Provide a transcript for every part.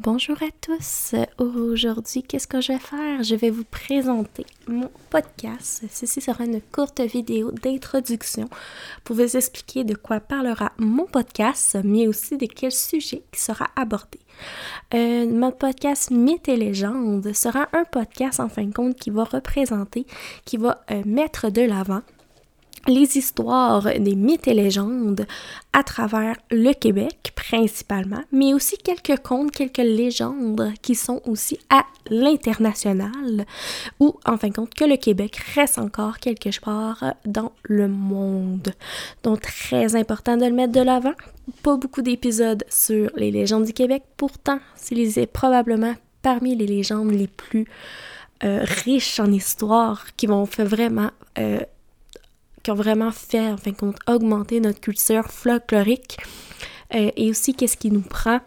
Bonjour à tous. Aujourd'hui, qu'est-ce que je vais faire? Je vais vous présenter mon podcast. Ceci sera une courte vidéo d'introduction pour vous expliquer de quoi parlera mon podcast, mais aussi de quel sujet qui sera abordé. Euh, mon podcast Mythes et légendes sera un podcast en fin de compte qui va représenter, qui va euh, mettre de l'avant les histoires des mythes et légendes à travers le Québec principalement, mais aussi quelques contes, quelques légendes qui sont aussi à l'international, ou en fin de compte que le Québec reste encore quelque part dans le monde. Donc très important de le mettre de l'avant. Pas beaucoup d'épisodes sur les légendes du Québec, pourtant c'est probablement parmi les légendes les plus euh, riches en histoire qui vont faire vraiment euh, vraiment fait, en fin de compte, augmenter notre culture folklorique euh, et aussi qu'est-ce qui nous prend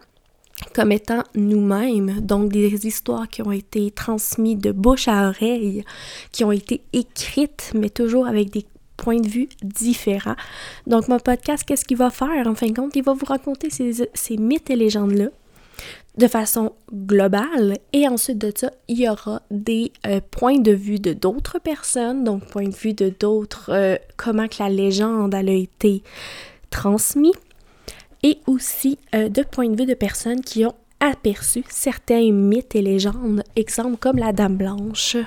comme étant nous-mêmes, donc des histoires qui ont été transmises de bouche à oreille, qui ont été écrites, mais toujours avec des points de vue différents. Donc mon podcast, qu'est-ce qu'il va faire? En fin de compte, il va vous raconter ces, ces mythes et légendes-là, de façon globale. Et ensuite de ça, il y aura des euh, points de vue de d'autres personnes, donc point de vue de d'autres, euh, comment que la légende a été transmise. Et aussi euh, de points de vue de personnes qui ont aperçu certains mythes et légendes, exemple comme la Dame Blanche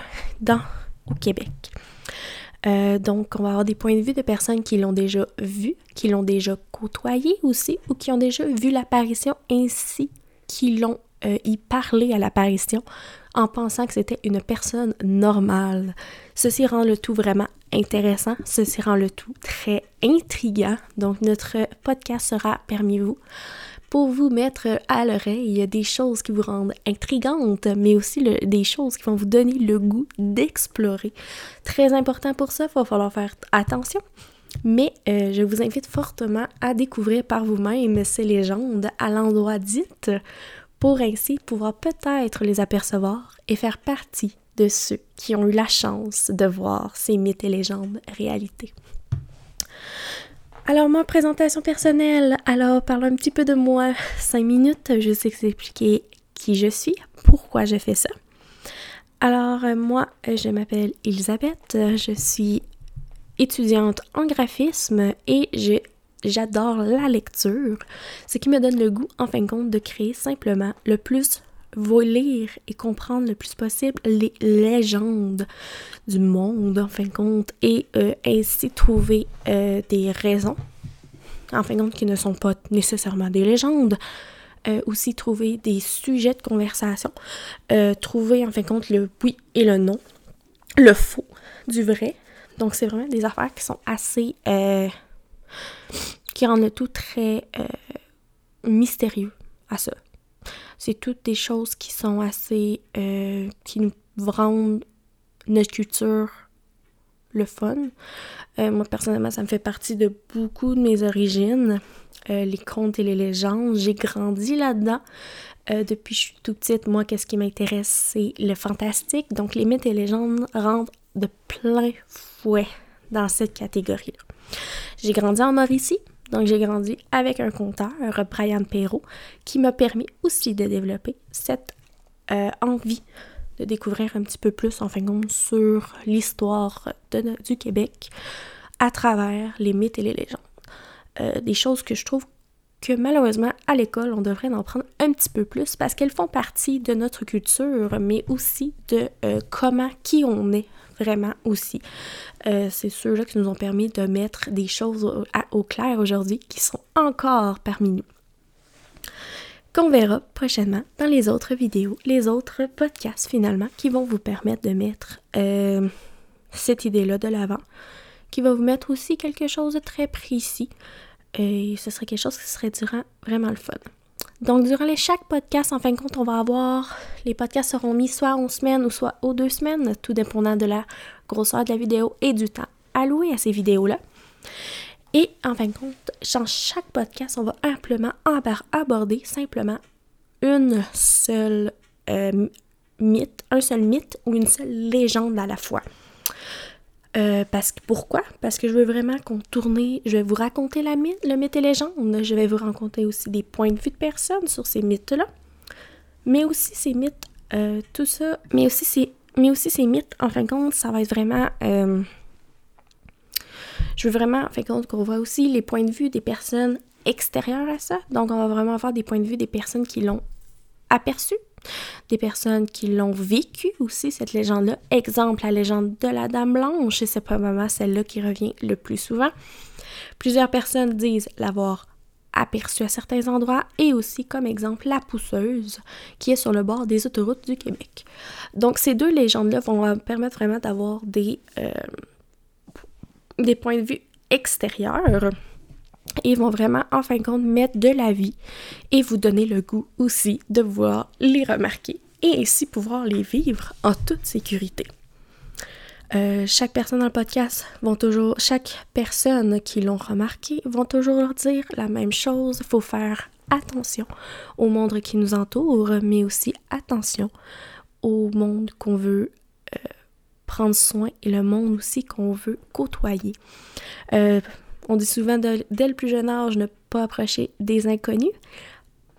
dans au Québec. donc, on va avoir des points de vue de personnes qui l'ont déjà vu, qui l'ont déjà côtoyé aussi, ou qui ont déjà vu l'apparition ainsi qui l'ont euh, y parlé à l'apparition en pensant que c'était une personne normale. Ceci rend le tout vraiment intéressant, ceci rend le tout très intriguant. Donc notre podcast sera parmi vous pour vous mettre à l'oreille des choses qui vous rendent intrigantes, mais aussi des choses qui vont vous donner le goût d'explorer. Très important pour ça, il va falloir faire attention. Mais euh, je vous invite fortement à découvrir par vous-même ces légendes à l'endroit dit pour ainsi pouvoir peut-être les apercevoir et faire partie de ceux qui ont eu la chance de voir ces mythes et légendes réalité. Alors, ma présentation personnelle, alors parlons un petit peu de moi, cinq minutes, je c'est expliquer qui je suis, pourquoi je fais ça. Alors, euh, moi, je m'appelle Elisabeth, je suis étudiante en graphisme et j'adore la lecture, ce qui me donne le goût, en fin de compte, de créer simplement le plus vous lire et comprendre le plus possible les légendes du monde, en fin de compte, et euh, ainsi trouver euh, des raisons, en fin de compte, qui ne sont pas nécessairement des légendes. Euh, aussi trouver des sujets de conversation, trouver en fin de compte le oui et le non, le faux du vrai, donc, c'est vraiment des affaires qui sont assez. Euh, qui rendent le tout très euh, mystérieux à ça. C'est toutes des choses qui sont assez. Euh, qui nous rendent notre culture le fun. moi, personnellement, ça me fait partie de beaucoup de mes origines. les contes et les légendes. J'ai grandi là-dedans. depuis que je suis toute petite, moi, qu'est-ce qui m'intéresse, c'est le fantastique. Donc, les mythes et légendes rentrent de plein fouet dans cette catégorie-là. J'ai grandi en Mauricie, donc j'ai grandi avec un conteur, Brian Perrault, qui m'a permis aussi de développer cette euh, envie de découvrir un petit peu plus, en fin de compte, sur l'histoire du Québec à travers les mythes et les légendes. Euh, des choses que je trouve que malheureusement, à l'école, on devrait en prendre un petit peu plus parce qu'elles font partie de notre culture, mais aussi de euh, comment, qui on est vraiment aussi. Euh, c'est ceux-là qui nous ont permis de mettre des choses au, clair aujourd'hui qui sont encore parmi nous. Qu'on verra prochainement dans les autres vidéos, les autres podcasts finalement qui vont vous permettre de mettre euh, cette idée-là de l'avant, qui va vous mettre aussi quelque chose de très précis et ce serait quelque chose qui serait durant vraiment le fun. Donc, durant les chaque podcast, en fin de compte, on va avoir. Les podcasts seront mis soit en semaine ou soit aux deux semaines, tout dépendant de la grosseur de la vidéo et du temps alloué à ces vidéos-là. Et en fin de compte, dans chaque podcast, on va amplement aborder simplement une seule euh, mythe, un seul mythe ou une seule légende à la fois. Euh, parce que pourquoi? Parce que je veux vraiment qu'on tourne, je vais vous raconter la mythe, le mythe et légende. Je vais vous raconter aussi des points de vue de personnes sur ces mythes-là. Mais aussi ces mythes, euh, tout ça, mais aussi ces, mais aussi ces mythes, en fin de compte, ça va être vraiment... Euh, je veux vraiment, en fin de compte, qu'on voit aussi les points de vue des personnes extérieures à ça. Donc, on va vraiment avoir des points de vue des personnes qui l'ont aperçu, des personnes qui l'ont vécu aussi, cette légende-là. Exemple, la légende de la Dame Blanche, et c'est probablement celle-là qui revient le plus souvent. Plusieurs personnes disent l'avoir aperçu à certains endroits et aussi comme exemple la pousseuse qui est sur le bord des autoroutes du Québec. Donc ces deux légendes-là vont permettre vraiment d'avoir des, euh, des points de vue extérieurs et vont vraiment en fin de compte mettre de la vie et vous donner le goût aussi de voir les remarquer et ainsi pouvoir les vivre en toute sécurité. Euh, chaque personne dans le podcast vont toujours, chaque personne qui l'ont remarqué vont toujours leur dire la même chose. Il faut faire attention au monde qui nous entoure, mais aussi attention au monde qu'on veut euh, prendre soin et le monde aussi qu'on veut côtoyer. Euh, on dit souvent dès le plus jeune âge ne pas approcher des inconnus.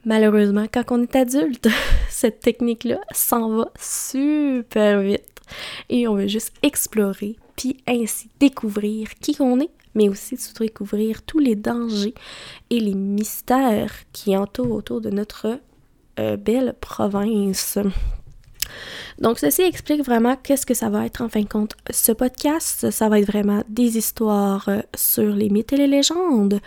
Malheureusement, quand on est adulte, cette technique-là s'en va super vite et on veut juste explorer, puis ainsi découvrir qui on est, mais aussi découvrir tous les dangers et les mystères qui entourent autour de notre euh, belle province. Donc, ceci explique vraiment qu'est-ce que ça va être en fin de compte. Ce podcast, ça va être vraiment des histoires euh, sur les mythes et les légendes.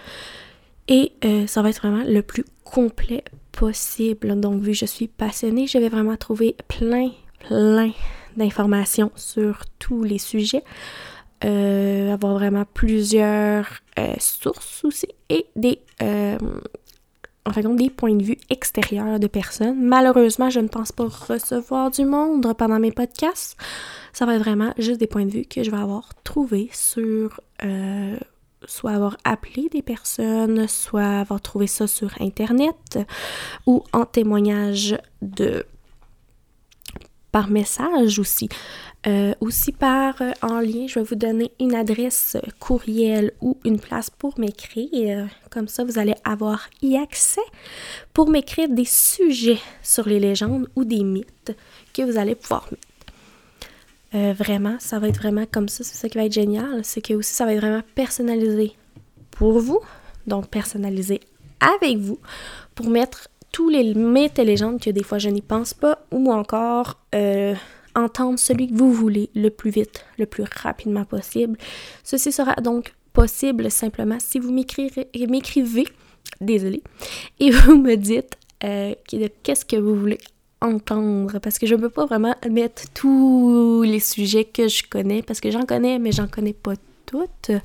Et euh, ça va être vraiment le plus complet possible. Donc, vu que je suis passionnée, je vais vraiment trouver plein, plein d'informations sur tous les sujets. Euh, avoir vraiment plusieurs sources aussi et des, euh, des points de vue extérieurs de personnes. Malheureusement, je ne pense pas recevoir du monde pendant mes podcasts. Ça va être vraiment juste des points de vue que je vais avoir trouvé sur soit avoir appelé des personnes, soit avoir trouvé ça sur Internet ou en témoignage de par message aussi. Euh, aussi par euh, en lien, je vais vous donner une adresse courriel ou une place pour m'écrire. Comme ça, vous allez avoir y accès pour m'écrire des sujets sur les légendes ou des mythes que vous allez pouvoir mettre. Euh, vraiment, ça va être vraiment comme ça. C'est ça qui va être génial. C'est que aussi, ça va être vraiment personnalisé pour vous. Donc, personnalisé avec vous pour mettre tous les mythes et légendes que des fois je n'y pense pas, ou encore euh, entendre celui que vous voulez le plus vite, le plus rapidement possible. Ceci sera donc possible simplement si vous m'écrivez, désolé, et vous me dites euh, qu'est-ce que vous voulez entendre? Parce que je ne peux pas vraiment mettre tous les sujets que je connais parce que j'en connais mais j'en connais pas Il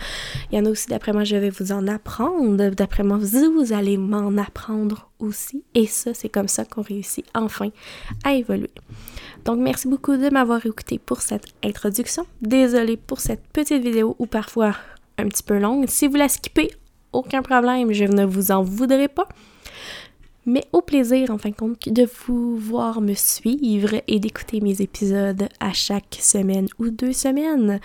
y en a aussi, d'après moi, je vais vous en apprendre. D'après moi, vous, allez m'en apprendre aussi. Et ça, c'est comme ça qu'on réussit enfin à évoluer. Donc, merci beaucoup de m'avoir écouté pour cette introduction. Désolée pour cette petite vidéo ou parfois un petit peu longue. Si vous la skippez, aucun problème, je ne vous en voudrais pas. Mais au plaisir, en fin de compte, de vous voir me suivre et d'écouter mes épisodes à chaque semaine ou deux semaines.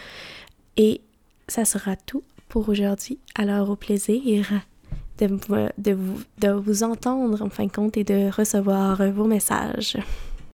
Et ça sera tout pour aujourd'hui. Alors au plaisir de, de, vous, de vous entendre en fin de compte et de recevoir vos messages.